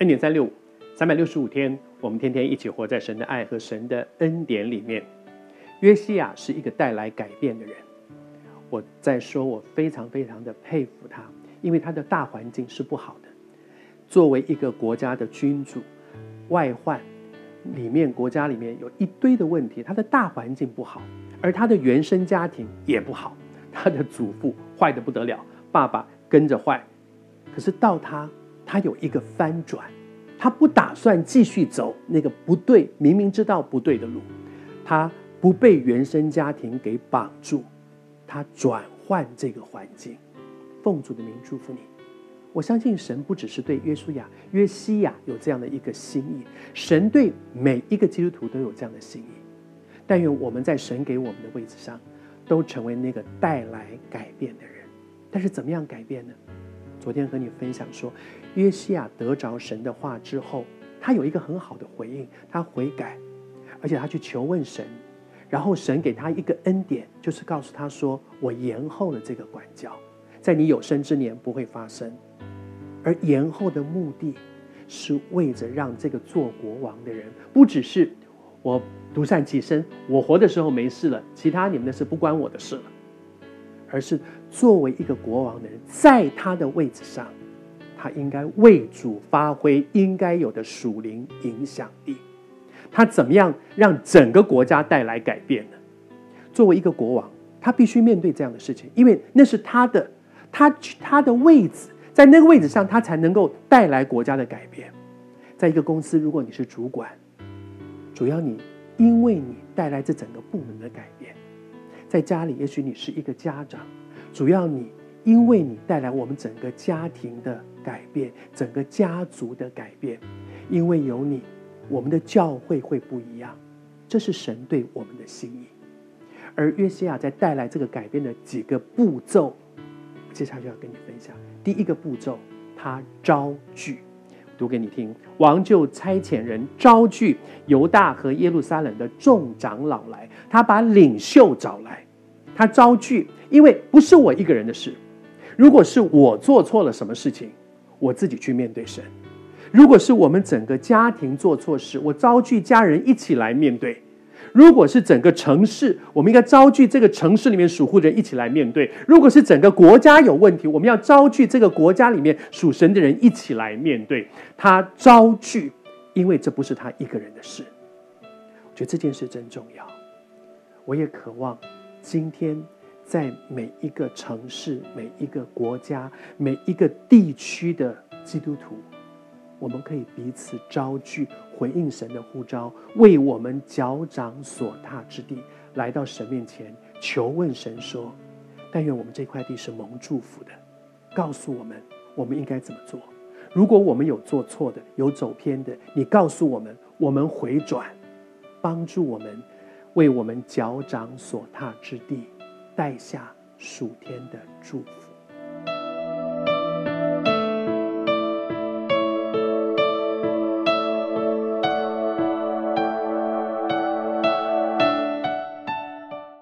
恩典三六五，三百六十五天，我们天天一起活在神的爱和神的恩典里面。约西亚是一个带来改变的人。我在说，我非常非常的佩服他，因为他的大环境是不好的。作为一个国家的君主，外患里面，国家里面有一堆的问题，他的大环境不好，而他的原生家庭也不好，他的祖父坏得不得了，爸爸跟着坏，可是到他。他有一个翻转，他不打算继续走那个不对、明明知道不对的路，他不被原生家庭给绑住，他转换这个环境。奉主的名祝福你，我相信神不只是对约书亚、约西亚有这样的一个心意，神对每一个基督徒都有这样的心意。但愿我们在神给我们的位置上，都成为那个带来改变的人。但是怎么样改变呢？昨天和你分享说，约西亚得着神的话之后，他有一个很好的回应，他悔改，而且他去求问神，然后神给他一个恩典，就是告诉他说：“我延后了这个管教，在你有生之年不会发生。”而延后的目的，是为着让这个做国王的人，不只是我独善其身，我活的时候没事了，其他你们的事不关我的事了。而是作为一个国王的人，在他的位置上，他应该为主发挥应该有的属灵影响力。他怎么样让整个国家带来改变呢？作为一个国王，他必须面对这样的事情，因为那是他的，他他的位置，在那个位置上，他才能够带来国家的改变。在一个公司，如果你是主管，主要你因为你带来这整个部门的改变。在家里，也许你是一个家长，主要你因为你带来我们整个家庭的改变，整个家族的改变，因为有你，我们的教会会不一样，这是神对我们的心意。而约西亚在带来这个改变的几个步骤，接下来就要跟你分享。第一个步骤，他招聚。读给你听，王就差遣人招聚犹大和耶路撒冷的众长老来，他把领袖找来，他招聚，因为不是我一个人的事。如果是我做错了什么事情，我自己去面对神；如果是我们整个家庭做错事，我招聚家人一起来面对。如果是整个城市，我们应该招聚这个城市里面属乎的人一起来面对；如果是整个国家有问题，我们要招聚这个国家里面属神的人一起来面对。他招聚，因为这不是他一个人的事。我觉得这件事真重要。我也渴望今天在每一个城市、每一个国家、每一个地区的基督徒。我们可以彼此招聚，回应神的呼召，为我们脚掌所踏之地来到神面前求问神说：“但愿我们这块地是蒙祝福的。”告诉我们我们应该怎么做。如果我们有做错的、有走偏的，你告诉我们，我们回转，帮助我们，为我们脚掌所踏之地带下属天的祝福。